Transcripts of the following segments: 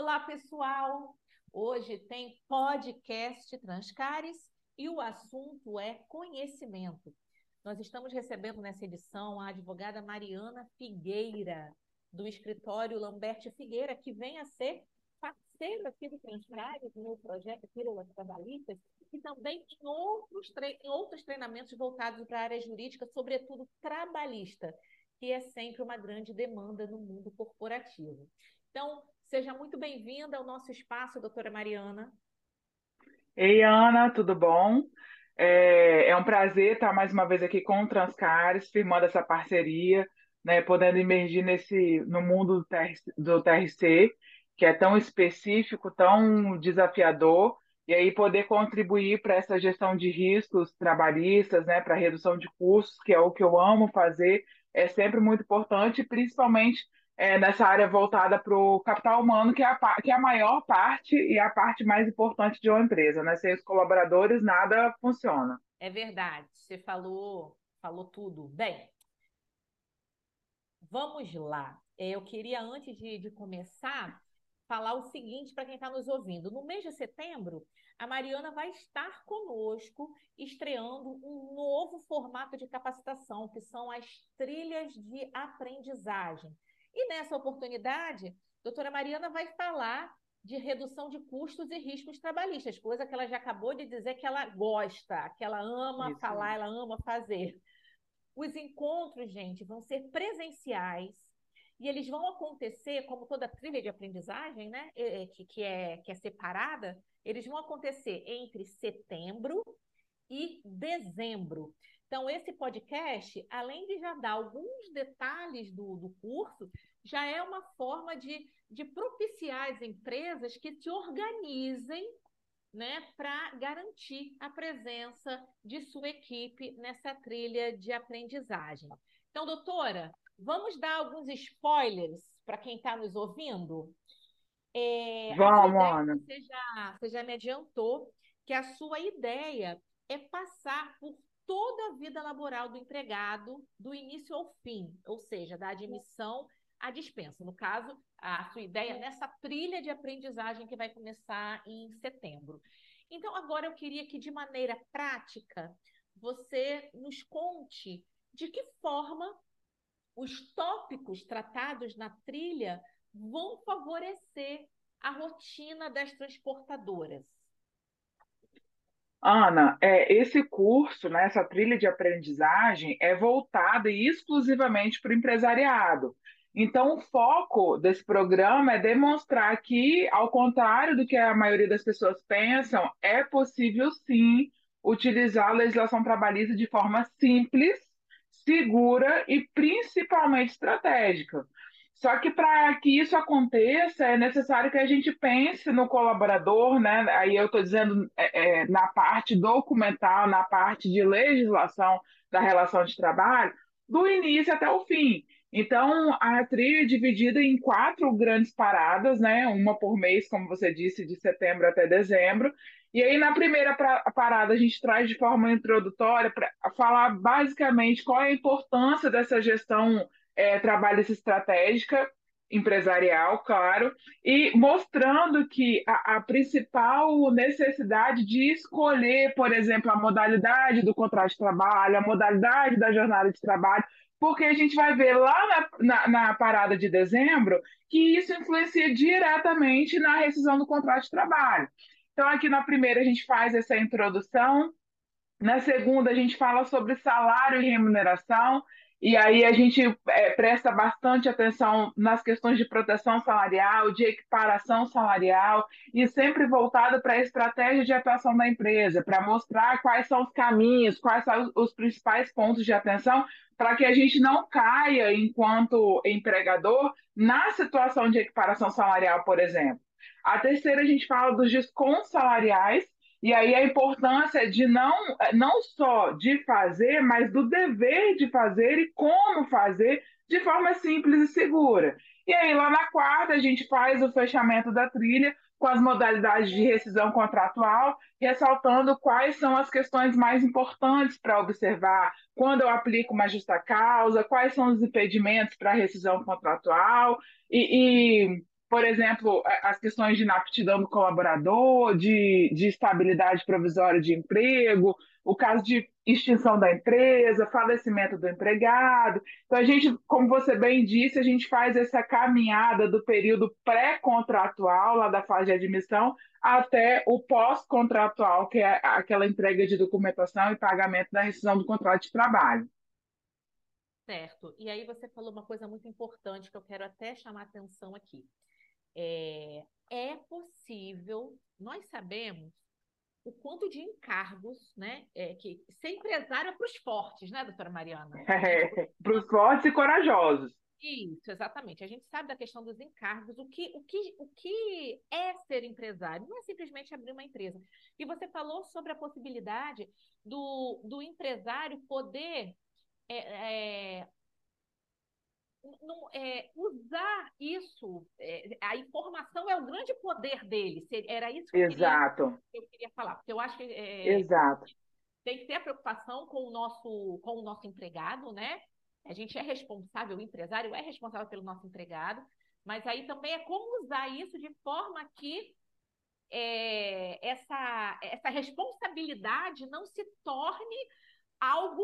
Olá, pessoal! Hoje tem podcast Transcares e o assunto é conhecimento. Nós estamos recebendo nessa edição a advogada Mariana Figueira, do escritório Lamberto Figueira, que vem a ser parceiro aqui do Transcares no projeto Pílulas Trabalhistas e também em outros, em outros treinamentos voltados para a área jurídica, sobretudo trabalhista, que é sempre uma grande demanda no mundo corporativo. Então, seja muito bem-vinda ao nosso espaço, doutora Mariana. Ei, Ana, tudo bom? É, é, um prazer estar mais uma vez aqui com o Transcares, firmando essa parceria, né, podendo emergir nesse, no mundo do TRC, que é tão específico, tão desafiador, e aí poder contribuir para essa gestão de riscos trabalhistas, né, para redução de custos, que é o que eu amo fazer, é sempre muito importante, principalmente é, nessa área voltada para o capital humano, que é, a, que é a maior parte e a parte mais importante de uma empresa. Né? Sem os colaboradores, nada funciona. É verdade, você falou, falou tudo. Bem, vamos lá. É, eu queria, antes de, de começar, falar o seguinte para quem está nos ouvindo. No mês de setembro, a Mariana vai estar conosco estreando um novo formato de capacitação, que são as trilhas de aprendizagem. E nessa oportunidade, a doutora Mariana vai falar de redução de custos e riscos trabalhistas, coisa que ela já acabou de dizer que ela gosta, que ela ama Isso. falar, ela ama fazer. Os encontros, gente, vão ser presenciais e eles vão acontecer, como toda trilha de aprendizagem, né, que, que, é, que é separada, eles vão acontecer entre setembro e dezembro. Então, esse podcast, além de já dar alguns detalhes do, do curso, já é uma forma de, de propiciar as empresas que se organizem né, para garantir a presença de sua equipe nessa trilha de aprendizagem. Então, doutora, vamos dar alguns spoilers para quem está nos ouvindo? É, vamos, Ana. Você já, você já me adiantou que a sua ideia é passar por toda a vida laboral do empregado, do início ao fim, ou seja, da admissão à dispensa. No caso, a sua ideia nessa trilha de aprendizagem que vai começar em setembro. Então, agora eu queria que, de maneira prática, você nos conte de que forma os tópicos tratados na trilha vão favorecer a rotina das transportadoras. Ana, é, esse curso, né, essa trilha de aprendizagem é voltada exclusivamente para o empresariado. Então, o foco desse programa é demonstrar que, ao contrário do que a maioria das pessoas pensam, é possível sim utilizar a legislação trabalhista de forma simples, segura e principalmente estratégica. Só que para que isso aconteça, é necessário que a gente pense no colaborador, né? Aí eu estou dizendo é, é, na parte documental, na parte de legislação da relação de trabalho, do início até o fim. Então, a trilha é dividida em quatro grandes paradas, né? Uma por mês, como você disse, de setembro até dezembro. E aí, na primeira parada, a gente traz de forma introdutória para falar basicamente qual é a importância dessa gestão é, trabalhista estratégica empresarial, claro, e mostrando que a, a, principal necessidade de escolher, por exemplo, a modalidade do contrato de trabalho, a modalidade da jornada de trabalho, porque a gente vai ver lá na, na, na parada de dezembro que isso influencia diretamente na rescisão do contrato de trabalho. Então, aqui na primeira a gente faz essa introdução, na segunda a gente fala sobre salário e remuneração, e aí a gente é, presta bastante atenção nas questões de proteção salarial, de equiparação salarial, e sempre voltado para a estratégia de atuação da empresa, para mostrar quais são os caminhos, quais são os principais pontos de atenção, para que a gente não caia, enquanto empregador, na situação de equiparação salarial, por exemplo. A terceira, a gente fala dos descontos salariais, e aí a importância de não, não só de fazer, mas do dever de fazer e como fazer de forma simples e segura. E aí lá na quarta a gente faz o fechamento da trilha com as modalidades de rescisão contratual, ressaltando quais são as questões mais importantes para observar quando eu aplico uma justa causa, quais são os impedimentos para rescisão contratual e, e por exemplo, as questões de inaptidão do colaborador, de, de estabilidade provisória de emprego, o caso de extinção da empresa, falecimento do empregado. Então, a gente, como você bem disse, a gente faz essa caminhada do período pré-contratual, lá da fase de admissão, até o pós-contratual, que é aquela entrega de documentação e pagamento da rescisão do contrato de trabalho. Certo. E aí você falou uma coisa muito importante que eu quero até chamar atenção aqui. É, é possível, nós sabemos o quanto de encargos, né? É, que ser empresário é para os fortes, né, doutora Mariana? É, para os fortes e corajosos. Isso, exatamente. A gente sabe da questão dos encargos, o que, o, que, o que é ser empresário, não é simplesmente abrir uma empresa. E você falou sobre a possibilidade do, do empresário poder é, é, não, é, usar isso, é, a informação é o grande poder dele. Era isso que eu, Exato. Queria, eu queria falar, porque eu acho que é, Exato. tem que ter a preocupação com o nosso, com o nosso empregado, né? A gente é responsável, o empresário é responsável pelo nosso empregado, mas aí também é como usar isso de forma que é, essa, essa responsabilidade não se torne algo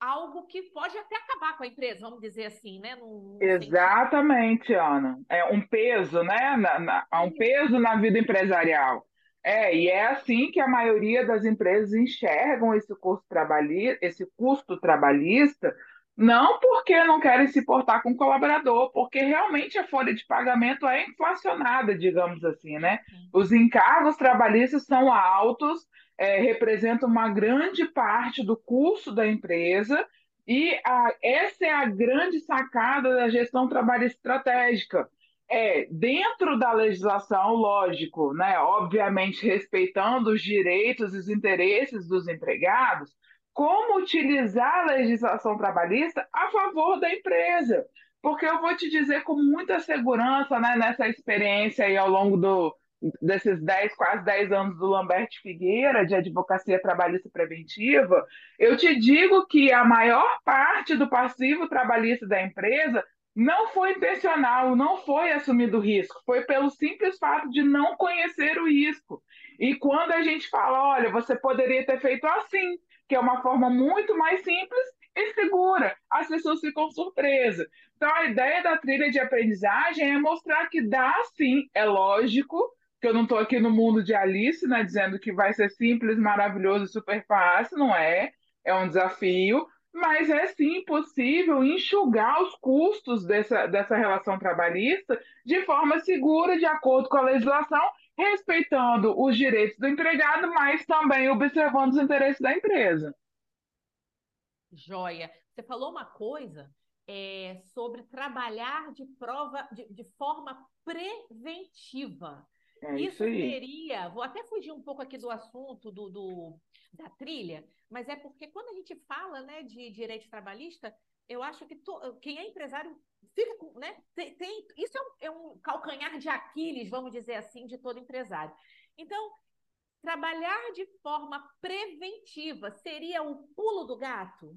algo que pode até acabar com a empresa, vamos dizer assim, né? Exatamente, sentido. Ana. É um peso, né? Na, na, um peso na vida empresarial. É, e é assim que a maioria das empresas enxergam esse custo trabalhista, esse custo trabalhista, não porque não querem se portar com o colaborador, porque realmente a folha de pagamento é inflacionada, digamos assim, né? Os encargos trabalhistas são altos é, representa uma grande parte do custo da empresa e a, essa é a grande sacada da gestão trabalhista estratégica. É, dentro da legislação, lógico, né, obviamente respeitando os direitos e os interesses dos empregados, como utilizar a legislação trabalhista a favor da empresa. Porque eu vou te dizer com muita segurança, né, nessa experiência aí ao longo do, desses 10, quase 10 anos do Lambert Figueira, de advocacia trabalhista preventiva, eu te digo que a maior parte do passivo trabalhista da empresa não foi intencional, não foi assumido risco, foi pelo simples fato de não conhecer o risco. E quando a gente fala, olha, você poderia ter feito assim, que é uma forma muito mais simples e segura, as pessoas ficam surpresas. Então, a ideia da trilha de aprendizagem é mostrar que dá sim, é lógico, que eu não estou aqui no mundo de Alice, né, dizendo que vai ser simples, maravilhoso, super fácil, não é? É um desafio, mas é sim possível enxugar os custos dessa, dessa relação trabalhista de forma segura, de acordo com a legislação, respeitando os direitos do empregado, mas também observando os interesses da empresa. Joia. Você falou uma coisa é, sobre trabalhar de prova de, de forma preventiva. É isso, isso seria, vou até fugir um pouco aqui do assunto do, do, da trilha, mas é porque quando a gente fala né, de direito trabalhista, eu acho que to, quem é empresário fica com, né, tem, tem isso é um, é um, calcanhar de Aquiles, vamos dizer assim, de todo empresário. Então, trabalhar de forma preventiva seria o pulo do gato?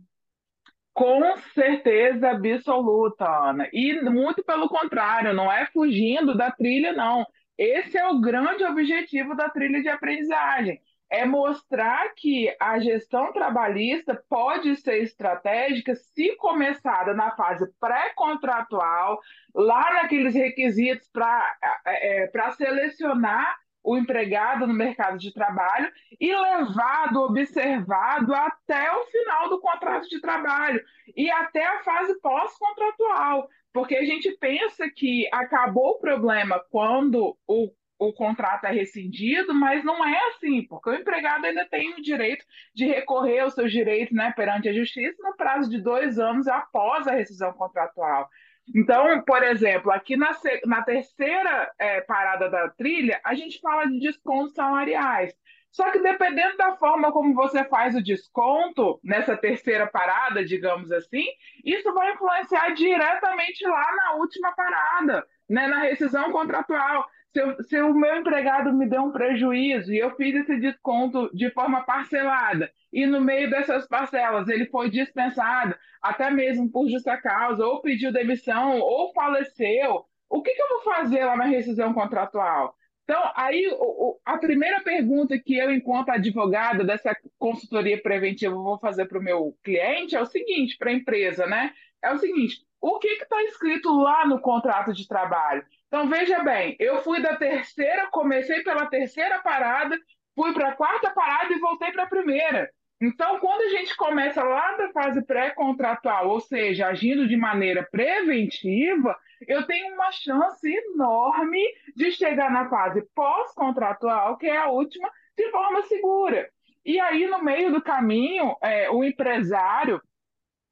Com certeza absoluta, Ana. E muito pelo contrário, não é fugindo da trilha, não. Esse é o grande objetivo da trilha de aprendizagem. É mostrar que a gestão trabalhista pode ser estratégica se começada na fase pré-contratual, lá naqueles requisitos para é, é selecionar o empregado no mercado de trabalho e levado, observado até o final do contrato de trabalho e até a fase pós-contratual. Porque a gente pensa que acabou o problema quando o, o contrato é rescindido, mas não é assim, porque o empregado ainda tem o direito de recorrer aos seus direitos né, perante a justiça no prazo de dois anos após a rescisão contratual. Então, por exemplo, aqui na, na terceira é, parada da trilha, a gente fala de descontos salariais. Só que dependendo da forma como você faz o desconto nessa terceira parada, digamos assim, isso vai influenciar diretamente lá na última parada, né, na rescisão contratual. Se, eu, se o meu empregado me deu um prejuízo e eu fiz esse desconto de forma parcelada, e no meio dessas parcelas ele foi dispensado, até mesmo por justa causa, ou pediu demissão, ou faleceu, o que, que eu vou fazer lá na rescisão contratual? Então, aí a primeira pergunta que eu, enquanto advogada dessa consultoria preventiva, vou fazer para o meu cliente é o seguinte, para a empresa, né? É o seguinte: o que está escrito lá no contrato de trabalho? Então, veja bem, eu fui da terceira, comecei pela terceira parada, fui para a quarta parada e voltei para a primeira. Então, quando a gente começa lá da fase pré-contratual, ou seja, agindo de maneira preventiva, eu tenho uma chance enorme de chegar na fase pós-contratual, que é a última, de forma segura. E aí, no meio do caminho, é, o empresário,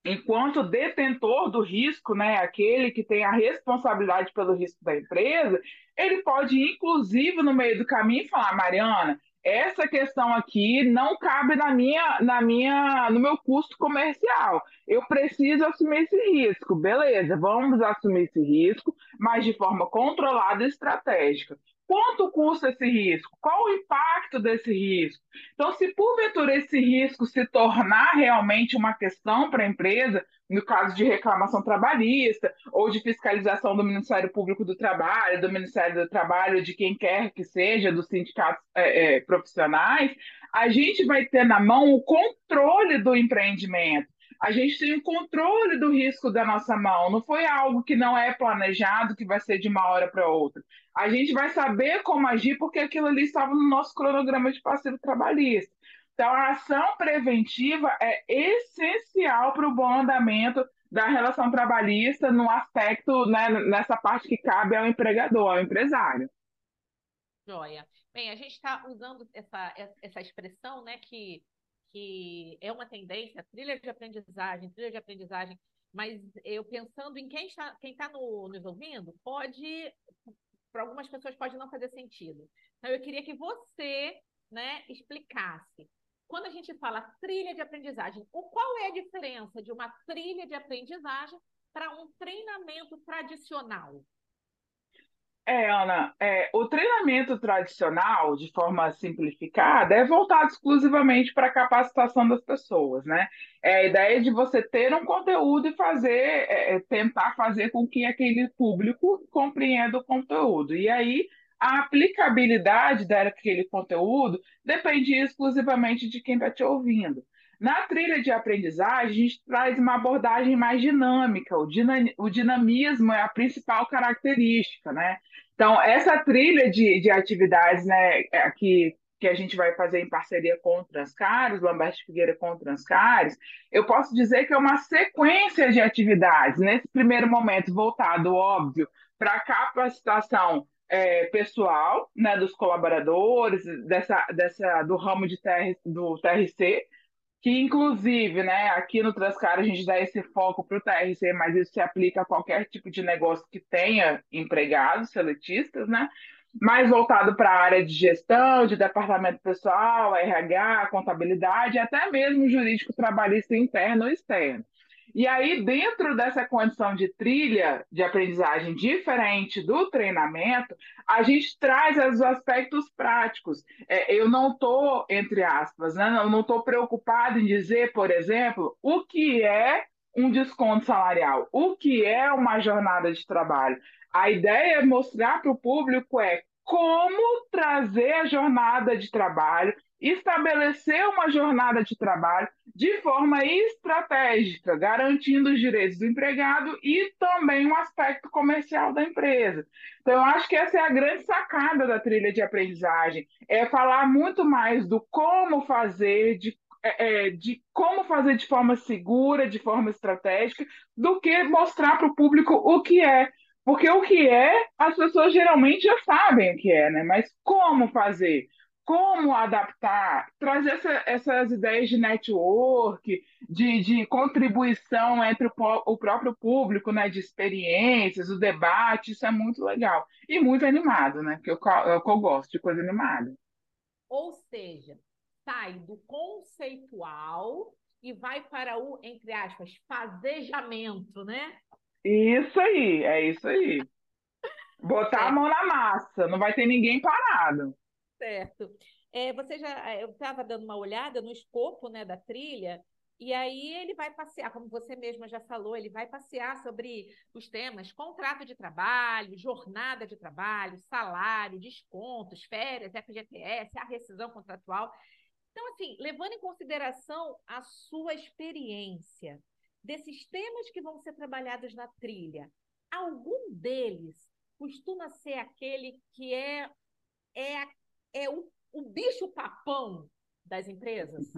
enquanto detentor do risco, né, aquele que tem a responsabilidade pelo risco da empresa, ele pode, inclusive, no meio do caminho, falar: Mariana, essa questão aqui não cabe na minha, na minha, no meu custo comercial. Eu preciso assumir esse risco. Beleza, vamos assumir esse risco, mas de forma controlada e estratégica. Quanto custa esse risco? Qual o impacto desse risco? Então, se porventura esse risco se tornar realmente uma questão para a empresa, no caso de reclamação trabalhista ou de fiscalização do Ministério Público do Trabalho, do Ministério do Trabalho, de quem quer que seja, dos sindicatos é, é, profissionais, a gente vai ter na mão o controle do empreendimento a gente tem o controle do risco da nossa mão. Não foi algo que não é planejado, que vai ser de uma hora para outra. A gente vai saber como agir, porque aquilo ali estava no nosso cronograma de passivo trabalhista. Então, a ação preventiva é essencial para o bom andamento da relação trabalhista no aspecto, né, nessa parte que cabe ao empregador, ao empresário. Joia. Bem, a gente está usando essa, essa expressão, né, que que é uma tendência, trilha de aprendizagem, trilha de aprendizagem, mas eu pensando em quem está, quem está no, nos ouvindo, pode, para algumas pessoas pode não fazer sentido. Então eu queria que você, né, explicasse. Quando a gente fala trilha de aprendizagem, o qual é a diferença de uma trilha de aprendizagem para um treinamento tradicional? É, Ana, é, o treinamento tradicional, de forma simplificada, é voltado exclusivamente para a capacitação das pessoas, né? É a ideia de você ter um conteúdo e fazer, é, é, tentar fazer com que aquele público compreenda o conteúdo. E aí, a aplicabilidade daquele conteúdo depende exclusivamente de quem está te ouvindo. Na trilha de aprendizagem, a gente traz uma abordagem mais dinâmica. O, o dinamismo é a principal característica, né? Então, essa trilha de, de atividades né, é, que, que a gente vai fazer em parceria com o Transcares, Lambert Figueira com o Transcares, eu posso dizer que é uma sequência de atividades. Nesse primeiro momento, voltado, óbvio, para a capacitação é, pessoal né, dos colaboradores, dessa, dessa, do ramo de TR, do TRC, que inclusive, né, aqui no Transcar a gente dá esse foco para o TRC, mas isso se aplica a qualquer tipo de negócio que tenha empregados seletistas, né? Mais voltado para a área de gestão, de departamento pessoal, RH, contabilidade, até mesmo jurídico trabalhista interno ou externo. E aí, dentro dessa condição de trilha de aprendizagem diferente do treinamento, a gente traz os aspectos práticos. É, eu não estou, entre aspas, né, eu não estou preocupado em dizer, por exemplo, o que é um desconto salarial, o que é uma jornada de trabalho. A ideia é mostrar para o público é como trazer a jornada de trabalho estabelecer uma jornada de trabalho de forma estratégica, garantindo os direitos do empregado e também o um aspecto comercial da empresa. Então, eu acho que essa é a grande sacada da trilha de aprendizagem, é falar muito mais do como fazer, de é, é de como fazer de forma segura, de forma estratégica, do que mostrar para o público o que é. Porque o que é, as pessoas geralmente já sabem o que é, né? Mas como fazer? Como adaptar, trazer essa, essas ideias de network, de, de contribuição entre o, o, próprio público, né, de experiências, o debate, isso é muito legal. E muito animado, né? Que eu, eu, eu gosto de coisa animada. Ou seja, sai do conceitual e vai para o, entre aspas, fazejamento, né? Isso aí, é isso aí. Botar a mão na massa, não vai ter ninguém parado. Certo. É, você já, é, eu estava dando uma olhada no escopo né, da trilha, E aí ele vai passear, como você mesma já falou, ele vai passear sobre os temas contrato de trabalho, jornada de trabalho, salário, descontos, férias, FGTS, a rescisão contratual. Então, assim, levando em consideração a sua experiência desses temas que vão ser trabalhados na trilha, algum deles costuma ser aquele que é, é, é o, o bicho papão das empresas?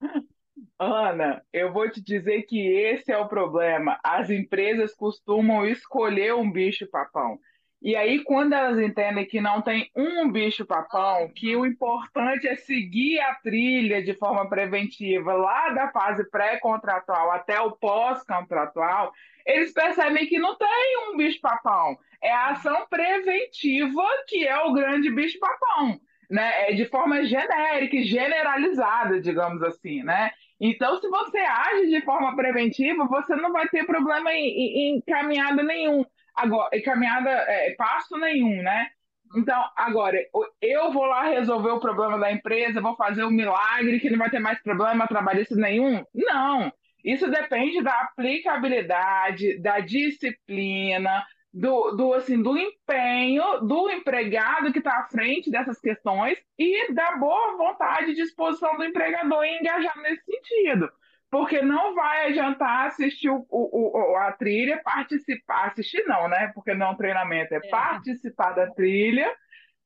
Ana, eu vou te dizer que esse é o problema. As empresas costumam escolher um bicho-papão. E aí, quando elas entendem que não tem um bicho-papão, que o importante é seguir a trilha de forma preventiva, lá da fase pré-contratual até o pós-contratual, eles percebem que não tem um bicho-papão. É a ação preventiva que é o grande bicho-papão. Né? É de forma genérica e generalizada, digamos assim, né? Então, se você age de forma preventiva, você não vai ter problema em, em, em caminhada nenhum. Agora, em caminhada, é, passo nenhum, né? Então, agora, eu vou lá resolver o problema da empresa, vou fazer um milagre que não vai ter mais problema trabalhista nenhum? Não. Isso depende da aplicabilidade, da disciplina, do, do, assim, do empenho do empregado que está à frente dessas questões e da boa vontade e disposição do empregador em engajar nesse sentido. Porque não vai adiantar assistir o, o, a trilha, participar, assistir não, né? Porque não é um treinamento, é, é participar da trilha.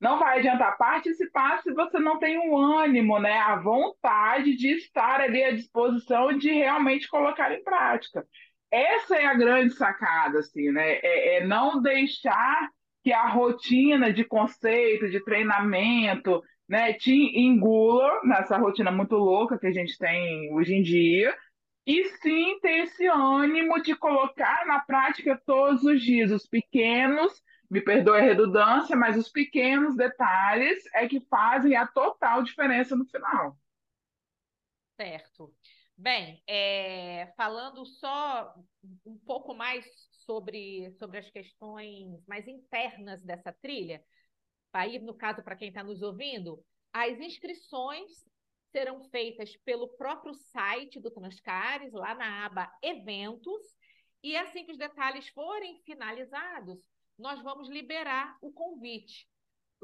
Não vai adiantar participar se você não tem o ânimo, né? A vontade de estar ali à disposição de realmente colocar em prática essa é a grande sacada, assim, né? É, é, não deixar que a rotina de conceito, de treinamento, né, te engula nessa rotina muito louca que a gente tem hoje em dia, e sim ter esse ânimo de colocar na prática todos os dias os pequenos, me perdoe a redundância, mas os pequenos detalhes é que fazem a total diferença no final. Certo. Bem, é, falando só um pouco mais sobre, sobre as questões mais internas dessa trilha, aí, no caso, para quem está nos ouvindo, as inscrições serão feitas pelo próprio site do Transcares, lá na aba Eventos, e assim que os detalhes forem finalizados, nós vamos liberar o convite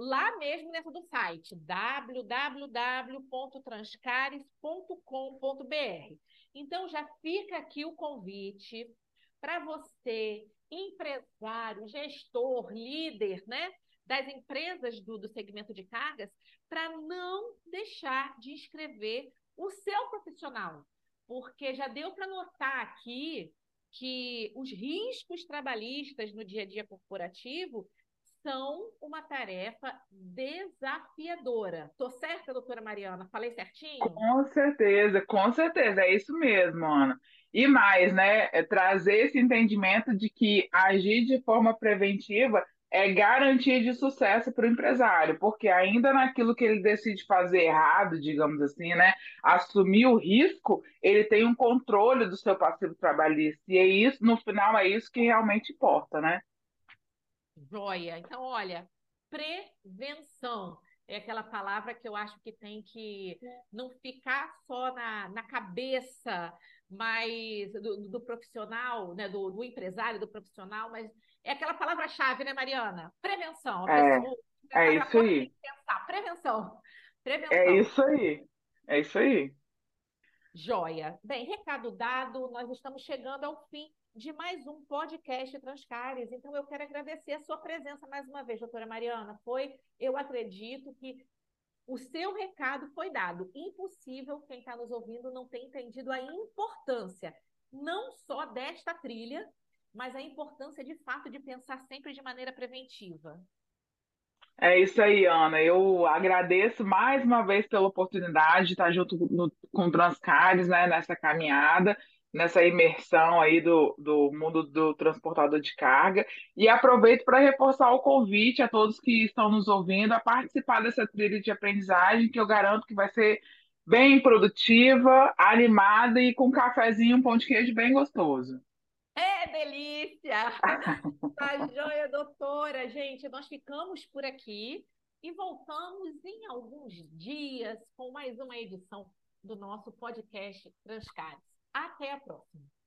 lá mesmo dentro do site www.transcares.com.br. Então já fica aqui o convite para você, empresário, gestor, líder, né, das empresas do, do segmento de cargas, para não deixar de inscrever o seu profissional, porque já deu para notar aqui que os riscos trabalhistas no dia a dia corporativo são uma tarefa desafiadora. Tô certa, doutora Mariana? Falei certinho? Com certeza, com certeza, é isso mesmo, Ana. E mais, né? É trazer esse entendimento de que agir de forma preventiva é garantia de sucesso para o empresário, porque ainda naquilo que ele decide fazer errado, digamos assim, né, assumir o risco, ele tem um controle do seu passivo trabalhista. E é isso, no final, é isso que realmente importa, né? Joia. Então, olha, prevenção é aquela palavra que eu acho que tem que não ficar só na, na cabeça mas do, do profissional, né, do, do, empresário, do profissional, mas é aquela palavra-chave, né, Mariana? Prevenção. É, pessoa, é isso aí. Prevenção. Prevenção. É isso aí. É isso aí. Joia. Bem, recado dado, nós estamos chegando ao fim de mais um podcast Transcares. Então, eu quero agradecer a sua presença mais uma vez, doutora Mariana. Foi, eu acredito que o seu recado foi dado. Impossível quem está nos ouvindo não ter entendido a importância, não só desta trilha, mas a importância de fato de pensar sempre de maneira preventiva. É isso aí, Ana. Eu agradeço mais uma vez pela oportunidade de estar junto no, com o Transcares, né, nessa caminhada nessa imersão aí do, do mundo do transportador de carga. E aproveito para reforçar o convite a todos que estão nos ouvindo a participar dessa trilha de aprendizagem, que eu garanto que vai ser bem produtiva, animada e com um cafezinho, um pão de queijo bem gostoso. É delícia! Tá joia, doutora. Gente, nós ficamos por aqui e voltamos em alguns dias com mais uma edição do nosso podcast Transcares. Até a próxima!